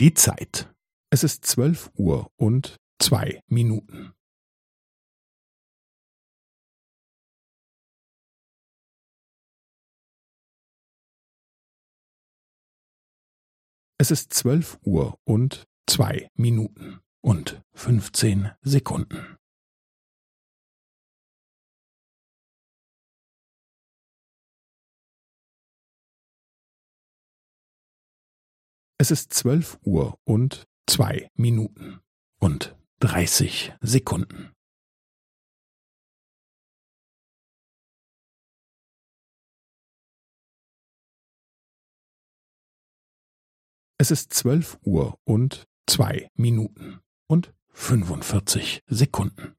Die Zeit. Es ist zwölf Uhr und zwei Minuten. Es ist zwölf Uhr und zwei Minuten und fünfzehn Sekunden. Es ist zwölf Uhr und zwei Minuten und dreißig Sekunden. Es ist zwölf Uhr und zwei Minuten und fünfundvierzig Sekunden.